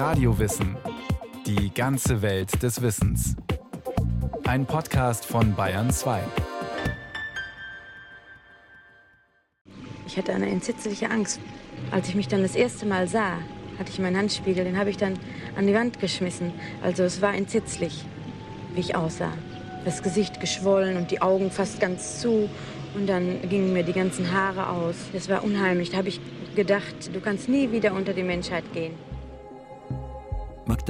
Radiowissen. Die ganze Welt des Wissens. Ein Podcast von Bayern 2. Ich hatte eine entsetzliche Angst. Als ich mich dann das erste Mal sah, hatte ich meinen Handspiegel, den habe ich dann an die Wand geschmissen. Also es war entsetzlich, wie ich aussah. Das Gesicht geschwollen und die Augen fast ganz zu. Und dann gingen mir die ganzen Haare aus. Das war unheimlich. Da habe ich gedacht, du kannst nie wieder unter die Menschheit gehen.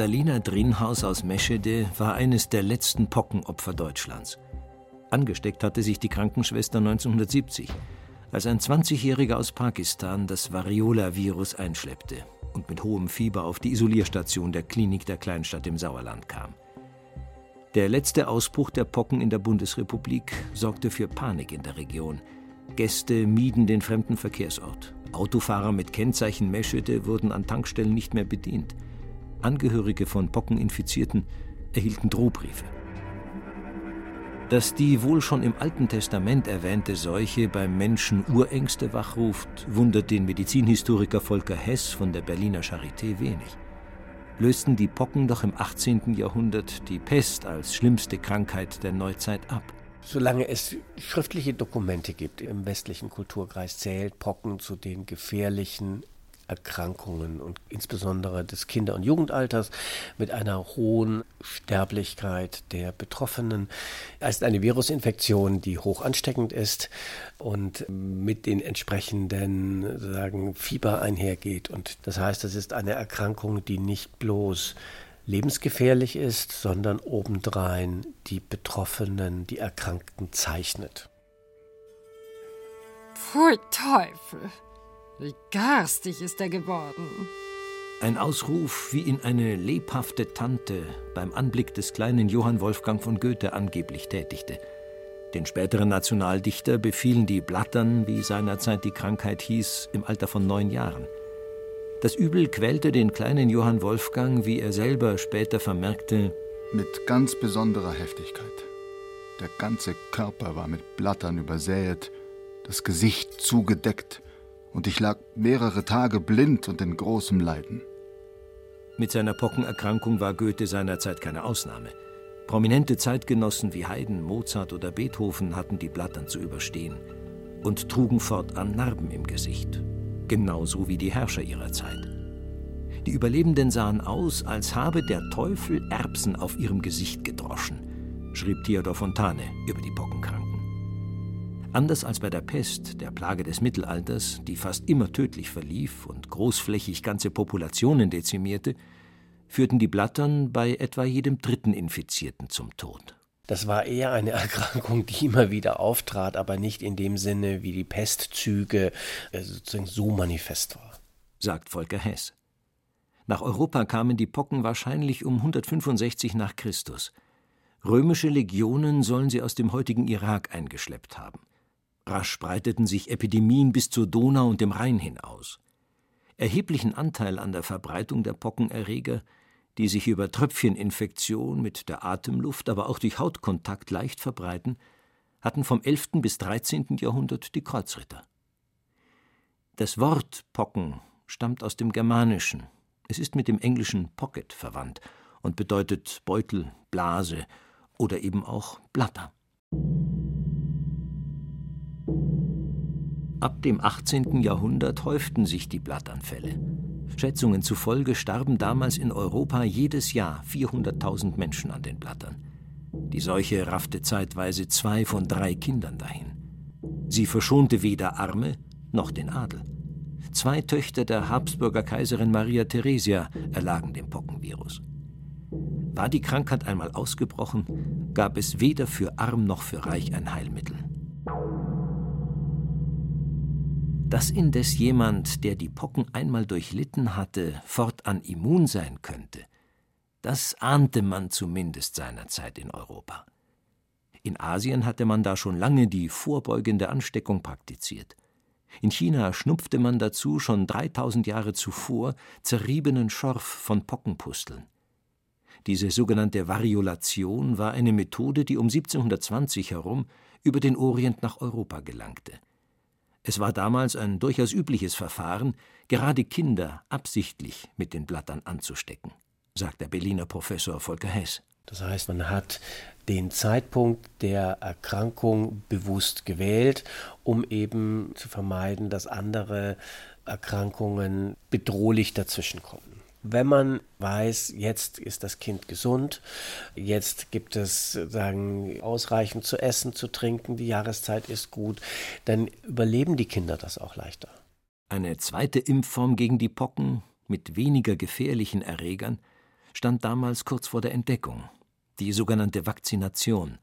Magdalena Drinhaus aus Meschede war eines der letzten Pockenopfer Deutschlands. Angesteckt hatte sich die Krankenschwester 1970, als ein 20-Jähriger aus Pakistan das Variola-Virus einschleppte und mit hohem Fieber auf die Isolierstation der Klinik der Kleinstadt im Sauerland kam. Der letzte Ausbruch der Pocken in der Bundesrepublik sorgte für Panik in der Region. Gäste mieden den fremden Verkehrsort. Autofahrer mit Kennzeichen Meschede wurden an Tankstellen nicht mehr bedient. Angehörige von Pockeninfizierten erhielten Drohbriefe. Dass die wohl schon im Alten Testament erwähnte Seuche beim Menschen Urängste wachruft, wundert den Medizinhistoriker Volker Hess von der Berliner Charité wenig. Lösten die Pocken doch im 18. Jahrhundert die Pest als schlimmste Krankheit der Neuzeit ab. Solange es schriftliche Dokumente gibt im westlichen Kulturkreis, zählt Pocken zu den gefährlichen Erkrankungen und insbesondere des Kinder- und Jugendalters mit einer hohen Sterblichkeit der Betroffenen. Es ist eine Virusinfektion, die hoch ansteckend ist und mit den entsprechenden sagen, Fieber einhergeht. Und das heißt, es ist eine Erkrankung, die nicht bloß lebensgefährlich ist, sondern obendrein die Betroffenen, die Erkrankten zeichnet. Pfui Teufel! Wie garstig ist er geworden. Ein Ausruf, wie ihn eine lebhafte Tante beim Anblick des kleinen Johann Wolfgang von Goethe angeblich tätigte. Den späteren Nationaldichter befielen die Blattern, wie seinerzeit die Krankheit hieß, im Alter von neun Jahren. Das Übel quälte den kleinen Johann Wolfgang, wie er selber später vermerkte, mit ganz besonderer Heftigkeit. Der ganze Körper war mit Blattern übersäet, das Gesicht zugedeckt, und ich lag mehrere Tage blind und in großem Leiden. Mit seiner Pockenerkrankung war Goethe seinerzeit keine Ausnahme. Prominente Zeitgenossen wie Haydn, Mozart oder Beethoven hatten die Blattern zu überstehen und trugen fortan Narben im Gesicht, genauso wie die Herrscher ihrer Zeit. Die Überlebenden sahen aus, als habe der Teufel Erbsen auf ihrem Gesicht gedroschen, schrieb Theodor Fontane über die Pockenkranken. Anders als bei der Pest, der Plage des Mittelalters, die fast immer tödlich verlief und großflächig ganze Populationen dezimierte, führten die Blattern bei etwa jedem dritten Infizierten zum Tod. Das war eher eine Erkrankung, die immer wieder auftrat, aber nicht in dem Sinne, wie die Pestzüge äh, sozusagen so manifest war. Sagt Volker Hess. Nach Europa kamen die Pocken wahrscheinlich um 165 nach Christus. Römische Legionen sollen sie aus dem heutigen Irak eingeschleppt haben. Rasch breiteten sich Epidemien bis zur Donau und dem Rhein hin aus. Erheblichen Anteil an der Verbreitung der Pockenerreger, die sich über Tröpfcheninfektion mit der Atemluft, aber auch durch Hautkontakt leicht verbreiten, hatten vom 11. bis 13. Jahrhundert die Kreuzritter. Das Wort Pocken stammt aus dem Germanischen. Es ist mit dem englischen Pocket verwandt und bedeutet Beutel, Blase oder eben auch Blatter. Ab dem 18. Jahrhundert häuften sich die Blattanfälle. Schätzungen zufolge starben damals in Europa jedes Jahr 400.000 Menschen an den Blattern. Die Seuche raffte zeitweise zwei von drei Kindern dahin. Sie verschonte weder Arme noch den Adel. Zwei Töchter der Habsburger Kaiserin Maria Theresia erlagen dem Pockenvirus. War die Krankheit einmal ausgebrochen, gab es weder für arm noch für reich ein Heilmittel. Dass indes jemand, der die Pocken einmal durchlitten hatte, fortan immun sein könnte, das ahnte man zumindest seinerzeit in Europa. In Asien hatte man da schon lange die vorbeugende Ansteckung praktiziert. In China schnupfte man dazu schon 3000 Jahre zuvor zerriebenen Schorf von Pockenpusteln. Diese sogenannte Variolation war eine Methode, die um 1720 herum über den Orient nach Europa gelangte. Es war damals ein durchaus übliches Verfahren, gerade Kinder absichtlich mit den Blattern anzustecken, sagt der Berliner Professor Volker Hess. Das heißt, man hat den Zeitpunkt der Erkrankung bewusst gewählt, um eben zu vermeiden, dass andere Erkrankungen bedrohlich dazwischenkommen. Wenn man weiß, jetzt ist das Kind gesund, jetzt gibt es sagen, ausreichend zu essen, zu trinken, die Jahreszeit ist gut, dann überleben die Kinder das auch leichter. Eine zweite Impfform gegen die Pocken mit weniger gefährlichen Erregern stand damals kurz vor der Entdeckung, die sogenannte Vakzination.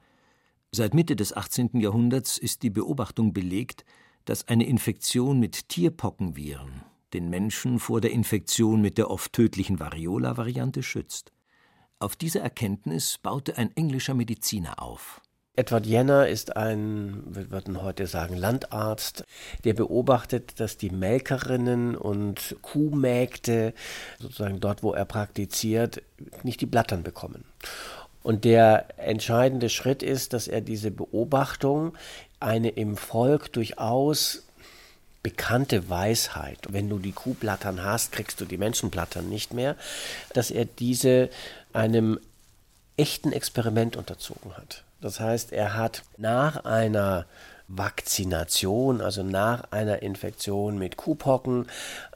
Seit Mitte des 18. Jahrhunderts ist die Beobachtung belegt, dass eine Infektion mit Tierpockenviren den Menschen vor der Infektion mit der oft tödlichen Variola-Variante schützt. Auf diese Erkenntnis baute ein englischer Mediziner auf. Edward Jenner ist ein, wir würden heute sagen, Landarzt, der beobachtet, dass die Melkerinnen und Kuhmägde, sozusagen dort, wo er praktiziert, nicht die Blattern bekommen. Und der entscheidende Schritt ist, dass er diese Beobachtung, eine im Volk durchaus bekannte Weisheit, wenn du die Kuhblattern hast, kriegst du die Menschenblattern nicht mehr, dass er diese einem echten Experiment unterzogen hat. Das heißt, er hat nach einer Vakzination, also nach einer Infektion mit Kuhpocken,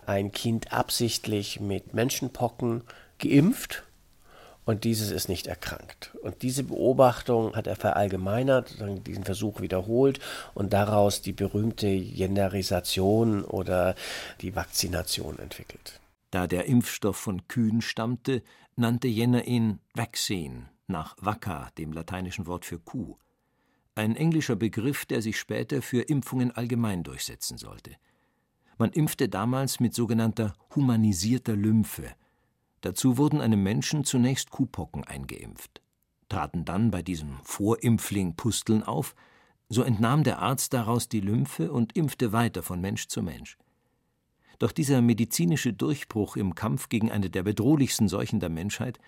ein Kind absichtlich mit Menschenpocken geimpft und dieses ist nicht erkrankt. Und diese Beobachtung hat er verallgemeinert, diesen Versuch wiederholt und daraus die berühmte Jenderisation oder die Vakzination entwickelt. Da der Impfstoff von Kühen stammte, nannte Jenner ihn Vaccine nach vacca, dem lateinischen Wort für Kuh. Ein englischer Begriff, der sich später für Impfungen allgemein durchsetzen sollte. Man impfte damals mit sogenannter humanisierter Lymphe, Dazu wurden einem Menschen zunächst Kuhpocken eingeimpft. Traten dann bei diesem Vorimpfling Pusteln auf, so entnahm der Arzt daraus die Lymphe und impfte weiter von Mensch zu Mensch. Doch dieser medizinische Durchbruch im Kampf gegen eine der bedrohlichsten Seuchen der Menschheit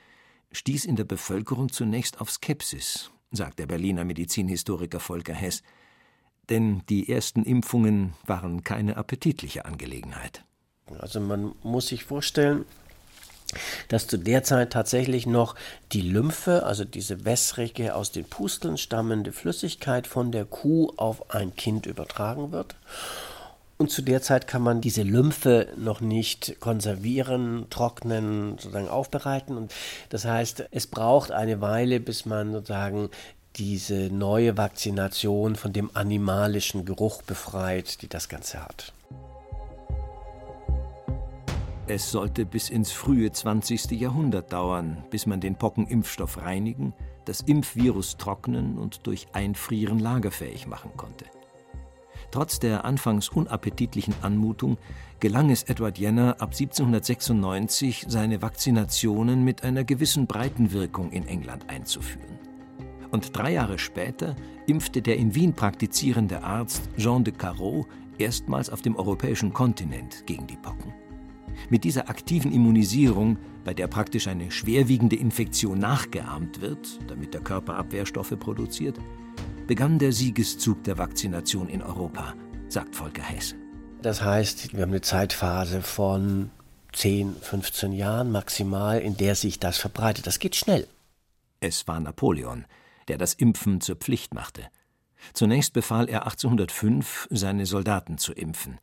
stieß in der Bevölkerung zunächst auf Skepsis, sagt der Berliner Medizinhistoriker Volker Hess, denn die ersten Impfungen waren keine appetitliche Angelegenheit. Also man muss sich vorstellen, dass zu der Zeit tatsächlich noch die Lymphe, also diese wässrige, aus den Pusteln stammende Flüssigkeit von der Kuh auf ein Kind übertragen wird. Und zu der Zeit kann man diese Lymphe noch nicht konservieren, trocknen, sozusagen aufbereiten. Und das heißt, es braucht eine Weile, bis man sozusagen diese neue Vakzination von dem animalischen Geruch befreit, die das Ganze hat. Es sollte bis ins frühe 20. Jahrhundert dauern, bis man den Pockenimpfstoff reinigen, das Impfvirus trocknen und durch Einfrieren lagerfähig machen konnte. Trotz der anfangs unappetitlichen Anmutung gelang es Edward Jenner ab 1796, seine Vakzinationen mit einer gewissen Breitenwirkung in England einzuführen. Und drei Jahre später impfte der in Wien praktizierende Arzt Jean de Carreau erstmals auf dem europäischen Kontinent gegen die Pocken. Mit dieser aktiven Immunisierung, bei der praktisch eine schwerwiegende Infektion nachgeahmt wird, damit der Körper Abwehrstoffe produziert, begann der Siegeszug der Vakzination in Europa, sagt Volker Hess. Das heißt, wir haben eine Zeitphase von 10, 15 Jahren maximal, in der sich das verbreitet. Das geht schnell. Es war Napoleon, der das Impfen zur Pflicht machte. Zunächst befahl er 1805, seine Soldaten zu impfen.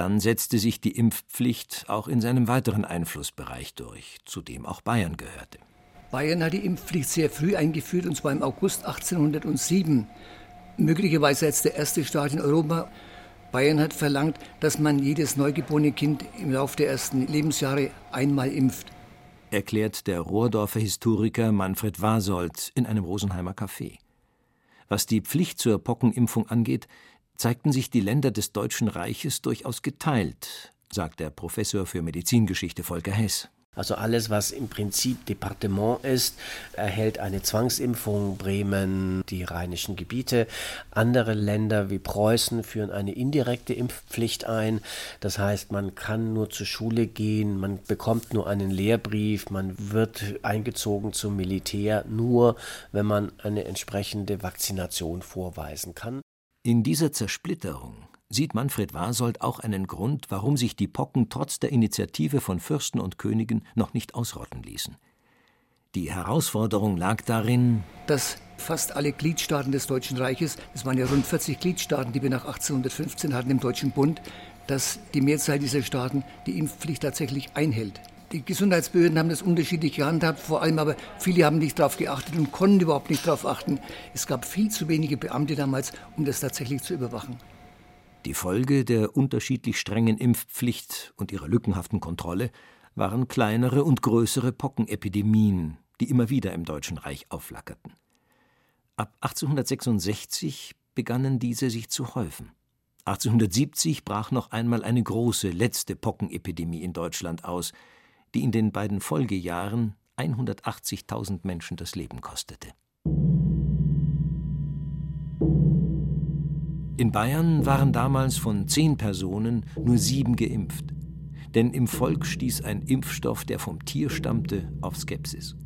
Dann setzte sich die Impfpflicht auch in seinem weiteren Einflussbereich durch, zu dem auch Bayern gehörte. Bayern hat die Impfpflicht sehr früh eingeführt, und zwar im August 1807. Möglicherweise als der erste Staat in Europa. Bayern hat verlangt, dass man jedes neugeborene Kind im Laufe der ersten Lebensjahre einmal impft. Erklärt der Rohrdorfer Historiker Manfred Wasold in einem Rosenheimer Café. Was die Pflicht zur Pockenimpfung angeht, zeigten sich die Länder des Deutschen Reiches durchaus geteilt, sagt der Professor für Medizingeschichte Volker Hess. Also alles, was im Prinzip Departement ist, erhält eine Zwangsimpfung. Bremen, die rheinischen Gebiete. Andere Länder wie Preußen führen eine indirekte Impfpflicht ein. Das heißt, man kann nur zur Schule gehen, man bekommt nur einen Lehrbrief, man wird eingezogen zum Militär, nur wenn man eine entsprechende Vakzination vorweisen kann. In dieser Zersplitterung, sieht Manfred Wasold auch einen Grund, warum sich die Pocken trotz der Initiative von Fürsten und Königen noch nicht ausrotten ließen. Die Herausforderung lag darin, dass fast alle Gliedstaaten des Deutschen Reiches, es waren ja rund 40 Gliedstaaten, die wir nach 1815 hatten im Deutschen Bund, dass die Mehrzahl dieser Staaten die Impfpflicht tatsächlich einhält. Die Gesundheitsbehörden haben das unterschiedlich gehandhabt, vor allem aber viele haben nicht darauf geachtet und konnten überhaupt nicht darauf achten. Es gab viel zu wenige Beamte damals, um das tatsächlich zu überwachen. Die Folge der unterschiedlich strengen Impfpflicht und ihrer lückenhaften Kontrolle waren kleinere und größere Pockenepidemien, die immer wieder im Deutschen Reich aufflackerten. Ab 1866 begannen diese sich zu häufen. 1870 brach noch einmal eine große letzte Pockenepidemie in Deutschland aus, die in den beiden Folgejahren 180.000 Menschen das Leben kostete. In Bayern waren damals von zehn Personen nur sieben geimpft. Denn im Volk stieß ein Impfstoff, der vom Tier stammte, auf Skepsis.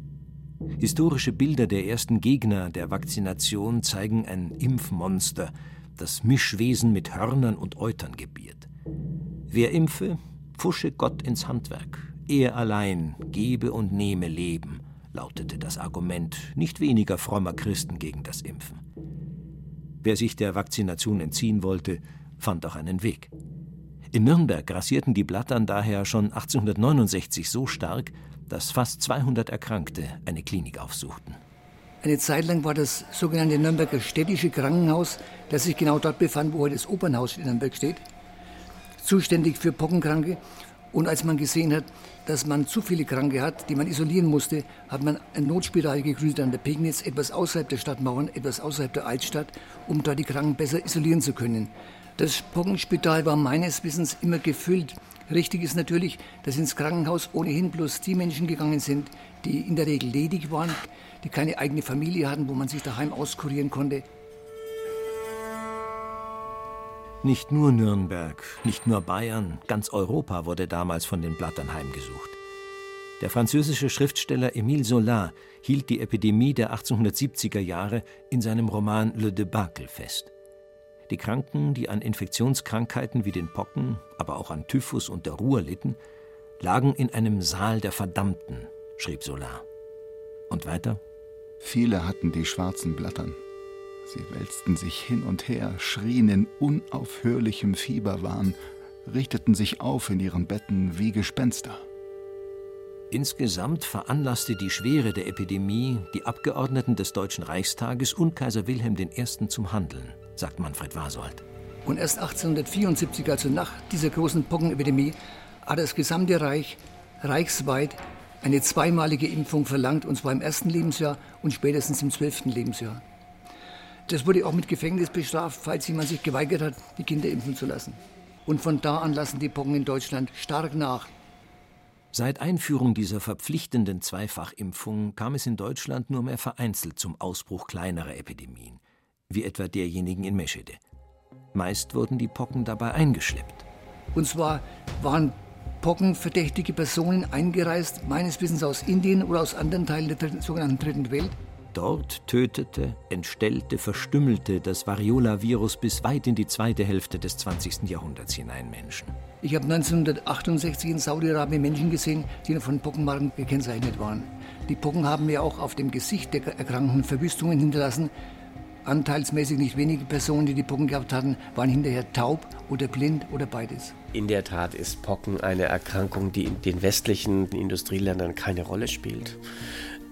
Historische Bilder der ersten Gegner der Vakzination zeigen ein Impfmonster, das Mischwesen mit Hörnern und Eutern gebiert. Wer impfe, pfusche Gott ins Handwerk, er allein gebe und nehme Leben, lautete das Argument nicht weniger frommer Christen gegen das Impfen. Wer sich der Vakzination entziehen wollte, fand auch einen Weg. In Nürnberg grassierten die Blattern daher schon 1869 so stark, dass fast 200 Erkrankte eine Klinik aufsuchten. Eine Zeit lang war das sogenannte Nürnberger städtische Krankenhaus, das sich genau dort befand, wo heute das Opernhaus in Nürnberg steht, zuständig für Pockenkranke. Und als man gesehen hat, dass man zu viele Kranke hat, die man isolieren musste, hat man ein Notspital gegründet an der Pegnitz, etwas außerhalb der Stadtmauern, etwas außerhalb der Altstadt, um dort die Kranken besser isolieren zu können. Das Pockenspital war meines Wissens immer gefüllt. Richtig ist natürlich, dass ins Krankenhaus ohnehin bloß die Menschen gegangen sind, die in der Regel ledig waren, die keine eigene Familie hatten, wo man sich daheim auskurieren konnte. Nicht nur Nürnberg, nicht nur Bayern, ganz Europa wurde damals von den Blattern heimgesucht. Der französische Schriftsteller Émile Zola hielt die Epidemie der 1870er Jahre in seinem Roman Le Debacle fest. Die Kranken, die an Infektionskrankheiten wie den Pocken, aber auch an Typhus und der Ruhr litten, lagen in einem Saal der Verdammten, schrieb Zola. Und weiter? Viele hatten die schwarzen Blattern. Sie wälzten sich hin und her, schrien in unaufhörlichem Fieberwahn, richteten sich auf in ihren Betten wie Gespenster. Insgesamt veranlasste die Schwere der Epidemie die Abgeordneten des Deutschen Reichstages und Kaiser Wilhelm I. zum Handeln, sagt Manfred Wasold. Und erst 1874, also nach dieser großen Pockenepidemie, hat das gesamte Reich reichsweit eine zweimalige Impfung verlangt, und zwar im ersten Lebensjahr und spätestens im zwölften Lebensjahr. Das wurde auch mit Gefängnis bestraft, falls jemand sich geweigert hat, die Kinder impfen zu lassen. Und von da an lassen die Pocken in Deutschland stark nach. Seit Einführung dieser verpflichtenden Zweifachimpfung kam es in Deutschland nur mehr vereinzelt zum Ausbruch kleinerer Epidemien, wie etwa derjenigen in Meschede. Meist wurden die Pocken dabei eingeschleppt. Und zwar waren pockenverdächtige Personen eingereist, meines Wissens aus Indien oder aus anderen Teilen der dritten, sogenannten Dritten Welt, Dort tötete, entstellte, verstümmelte das Variola-Virus bis weit in die zweite Hälfte des 20. Jahrhunderts hinein Menschen. Ich habe 1968 in Saudi-Arabien Menschen gesehen, die von Pockenmarken gekennzeichnet waren. Die Pocken haben ja auch auf dem Gesicht der Erkrankten Verwüstungen hinterlassen. Anteilsmäßig nicht wenige Personen, die die Pocken gehabt hatten, waren hinterher taub oder blind oder beides. In der Tat ist Pocken eine Erkrankung, die in den westlichen Industrieländern keine Rolle spielt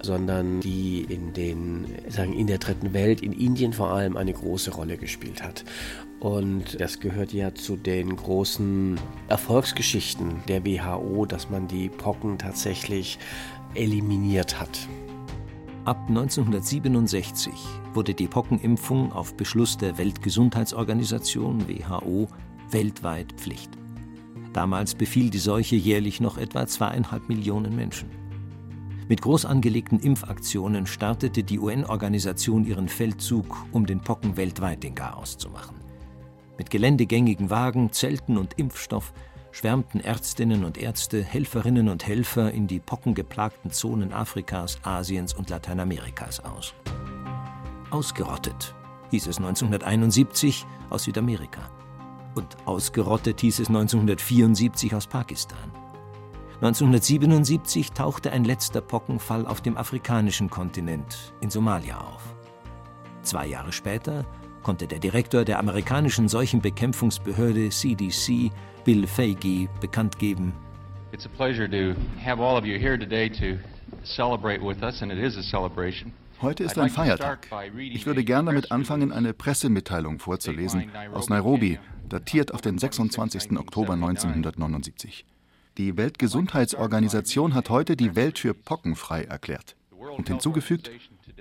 sondern die in den, sagen, in der dritten Welt, in Indien vor allem, eine große Rolle gespielt hat. Und das gehört ja zu den großen Erfolgsgeschichten der WHO, dass man die Pocken tatsächlich eliminiert hat. Ab 1967 wurde die Pockenimpfung auf Beschluss der Weltgesundheitsorganisation WHO weltweit Pflicht. Damals befiel die Seuche jährlich noch etwa zweieinhalb Millionen Menschen. Mit groß angelegten Impfaktionen startete die UN-Organisation ihren Feldzug, um den Pocken weltweit den Chaos zu machen. Mit geländegängigen Wagen, Zelten und Impfstoff schwärmten Ärztinnen und Ärzte, Helferinnen und Helfer in die pockengeplagten Zonen Afrikas, Asiens und Lateinamerikas aus. Ausgerottet hieß es 1971 aus Südamerika. Und ausgerottet hieß es 1974 aus Pakistan. 1977 tauchte ein letzter Pockenfall auf dem afrikanischen Kontinent in Somalia auf. Zwei Jahre später konnte der Direktor der amerikanischen Seuchenbekämpfungsbehörde CDC, Bill Fagey, bekannt geben, It's a pleasure to have all of you here today to celebrate with us, and it is a celebration. Heute ist ein Feiertag. Ich würde gerne damit anfangen, eine Pressemitteilung vorzulesen aus Nairobi, datiert auf den 26. Oktober 1979. Die Weltgesundheitsorganisation hat heute die Welt für pockenfrei erklärt und hinzugefügt,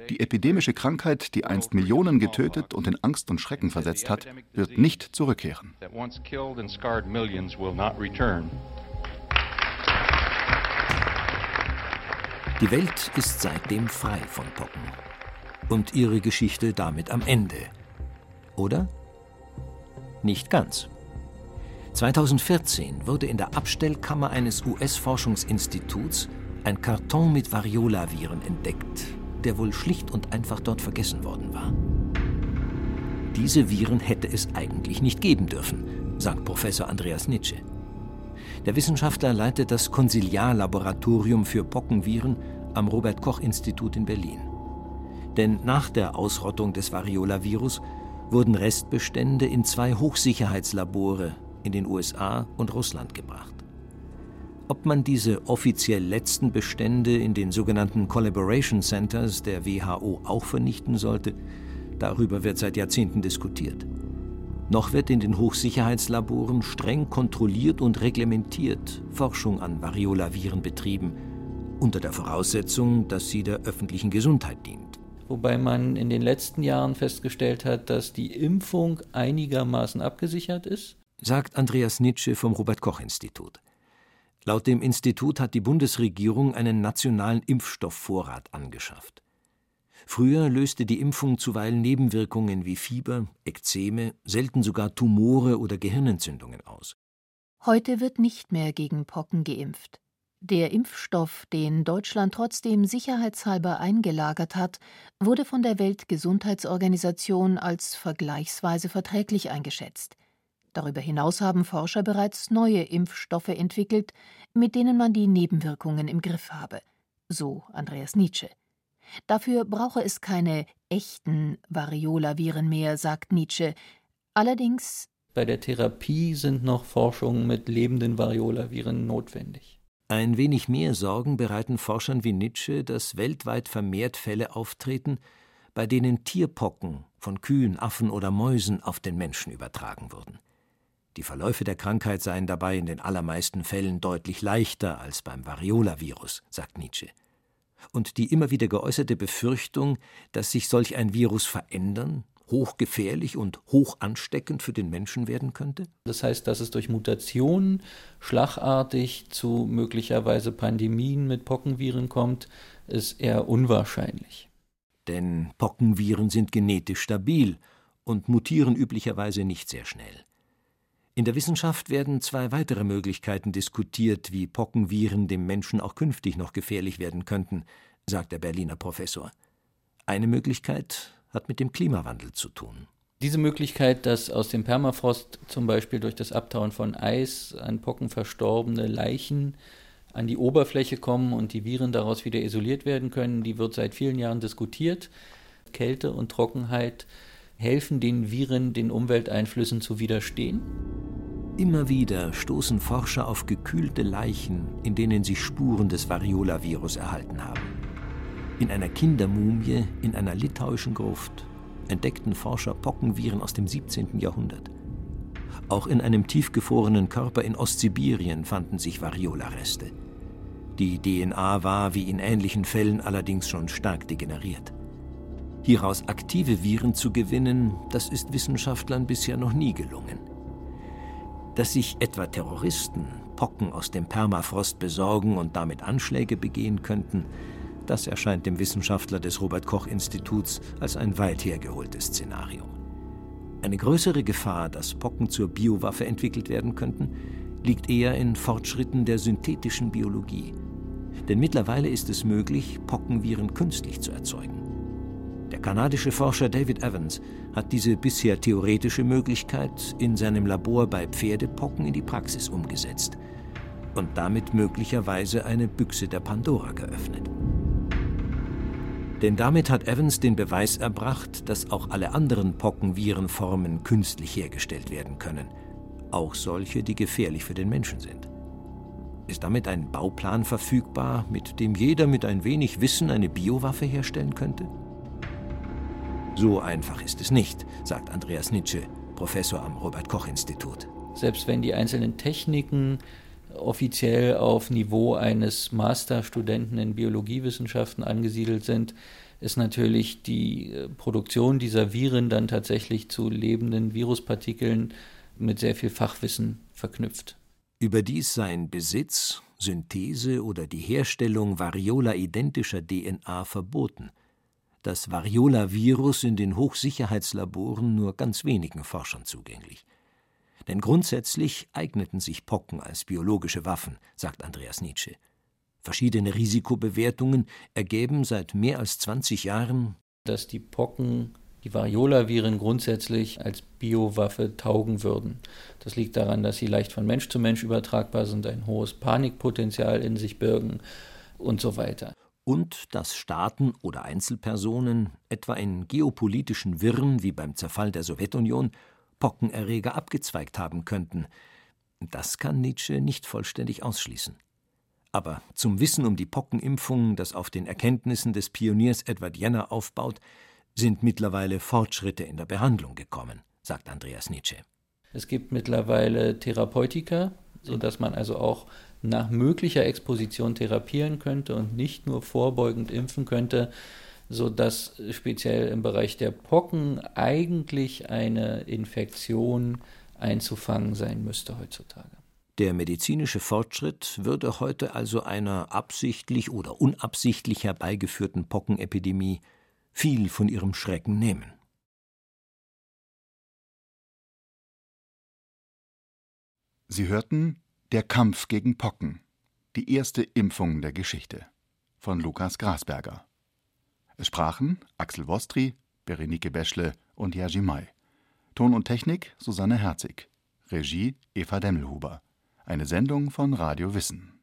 die epidemische Krankheit, die einst Millionen getötet und in Angst und Schrecken versetzt hat, wird nicht zurückkehren. Die Welt ist seitdem frei von Pocken. Und ihre Geschichte damit am Ende. Oder? Nicht ganz. 2014 wurde in der Abstellkammer eines US-Forschungsinstituts ein Karton mit Variola-Viren entdeckt, der wohl schlicht und einfach dort vergessen worden war. Diese Viren hätte es eigentlich nicht geben dürfen, sagt Professor Andreas Nitsche. Der Wissenschaftler leitet das Konsiliarlaboratorium für Pockenviren am Robert Koch Institut in Berlin. Denn nach der Ausrottung des Variola-Virus wurden Restbestände in zwei Hochsicherheitslabore in den USA und Russland gebracht. Ob man diese offiziell letzten Bestände in den sogenannten Collaboration Centers der WHO auch vernichten sollte, darüber wird seit Jahrzehnten diskutiert. Noch wird in den Hochsicherheitslaboren streng kontrolliert und reglementiert Forschung an Variola-Viren betrieben, unter der Voraussetzung, dass sie der öffentlichen Gesundheit dient. Wobei man in den letzten Jahren festgestellt hat, dass die Impfung einigermaßen abgesichert ist sagt Andreas Nitsche vom Robert Koch Institut. Laut dem Institut hat die Bundesregierung einen nationalen Impfstoffvorrat angeschafft. Früher löste die Impfung zuweilen Nebenwirkungen wie Fieber, Ekzeme, selten sogar Tumore oder Gehirnentzündungen aus. Heute wird nicht mehr gegen Pocken geimpft. Der Impfstoff, den Deutschland trotzdem sicherheitshalber eingelagert hat, wurde von der Weltgesundheitsorganisation als vergleichsweise verträglich eingeschätzt. Darüber hinaus haben Forscher bereits neue Impfstoffe entwickelt, mit denen man die Nebenwirkungen im Griff habe, so Andreas Nietzsche. Dafür brauche es keine echten Variola-Viren mehr, sagt Nietzsche. Allerdings bei der Therapie sind noch Forschungen mit lebenden Variola-Viren notwendig. Ein wenig mehr Sorgen bereiten Forschern wie Nietzsche, dass weltweit vermehrt Fälle auftreten, bei denen Tierpocken von Kühen, Affen oder Mäusen auf den Menschen übertragen wurden. Die Verläufe der Krankheit seien dabei in den allermeisten Fällen deutlich leichter als beim Variola-Virus, sagt Nietzsche. Und die immer wieder geäußerte Befürchtung, dass sich solch ein Virus verändern, hochgefährlich und hoch ansteckend für den Menschen werden könnte? Das heißt, dass es durch Mutationen schlagartig zu möglicherweise Pandemien mit Pockenviren kommt, ist eher unwahrscheinlich. Denn Pockenviren sind genetisch stabil und mutieren üblicherweise nicht sehr schnell. In der Wissenschaft werden zwei weitere Möglichkeiten diskutiert, wie Pockenviren dem Menschen auch künftig noch gefährlich werden könnten, sagt der Berliner Professor. Eine Möglichkeit hat mit dem Klimawandel zu tun. Diese Möglichkeit, dass aus dem Permafrost zum Beispiel durch das Abtauen von Eis an Pocken verstorbene Leichen an die Oberfläche kommen und die Viren daraus wieder isoliert werden können, die wird seit vielen Jahren diskutiert. Kälte und Trockenheit helfen den Viren, den Umwelteinflüssen zu widerstehen? Immer wieder stoßen Forscher auf gekühlte Leichen, in denen sich Spuren des Variola-Virus erhalten haben. In einer Kindermumie in einer litauischen Gruft entdeckten Forscher Pockenviren aus dem 17. Jahrhundert. Auch in einem tiefgefrorenen Körper in Ostsibirien fanden sich Variola-Reste. Die DNA war wie in ähnlichen Fällen allerdings schon stark degeneriert. Hieraus aktive Viren zu gewinnen, das ist Wissenschaftlern bisher noch nie gelungen. Dass sich etwa Terroristen Pocken aus dem Permafrost besorgen und damit Anschläge begehen könnten, das erscheint dem Wissenschaftler des Robert Koch Instituts als ein weit hergeholtes Szenario. Eine größere Gefahr, dass Pocken zur Biowaffe entwickelt werden könnten, liegt eher in Fortschritten der synthetischen Biologie. Denn mittlerweile ist es möglich, Pockenviren künstlich zu erzeugen. Der kanadische Forscher David Evans hat diese bisher theoretische Möglichkeit in seinem Labor bei Pferdepocken in die Praxis umgesetzt und damit möglicherweise eine Büchse der Pandora geöffnet. Denn damit hat Evans den Beweis erbracht, dass auch alle anderen Pockenvirenformen künstlich hergestellt werden können, auch solche, die gefährlich für den Menschen sind. Ist damit ein Bauplan verfügbar, mit dem jeder mit ein wenig Wissen eine Biowaffe herstellen könnte? So einfach ist es nicht, sagt Andreas Nitsche, Professor am Robert Koch Institut. Selbst wenn die einzelnen Techniken offiziell auf Niveau eines Masterstudenten in Biologiewissenschaften angesiedelt sind, ist natürlich die äh, Produktion dieser Viren dann tatsächlich zu lebenden Viruspartikeln mit sehr viel Fachwissen verknüpft. Überdies seien Besitz, Synthese oder die Herstellung variola-identischer DNA verboten. Das Variola-Virus in den Hochsicherheitslaboren nur ganz wenigen Forschern zugänglich. Denn grundsätzlich eigneten sich Pocken als biologische Waffen, sagt Andreas Nietzsche. Verschiedene Risikobewertungen ergeben seit mehr als 20 Jahren, dass die Pocken, die Variola-Viren grundsätzlich als Biowaffe taugen würden. Das liegt daran, dass sie leicht von Mensch zu Mensch übertragbar sind, ein hohes Panikpotenzial in sich birgen und so weiter. Und dass Staaten oder Einzelpersonen, etwa in geopolitischen Wirren wie beim Zerfall der Sowjetunion, Pockenerreger abgezweigt haben könnten. Das kann Nietzsche nicht vollständig ausschließen. Aber zum Wissen um die Pockenimpfung, das auf den Erkenntnissen des Pioniers Edward Jenner aufbaut, sind mittlerweile Fortschritte in der Behandlung gekommen, sagt Andreas Nietzsche. Es gibt mittlerweile Therapeutika, sodass man also auch nach möglicher Exposition therapieren könnte und nicht nur vorbeugend impfen könnte sodass speziell im Bereich der Pocken eigentlich eine Infektion einzufangen sein müsste heutzutage. Der medizinische Fortschritt würde heute also einer absichtlich oder unabsichtlich herbeigeführten Pockenepidemie viel von ihrem Schrecken nehmen. Sie hörten Der Kampf gegen Pocken, die erste Impfung der Geschichte von Lukas Grasberger. Es sprachen Axel Wostri, Berenike Beschle und Jerzy May. Ton und Technik Susanne Herzig. Regie Eva Demmelhuber. Eine Sendung von Radio Wissen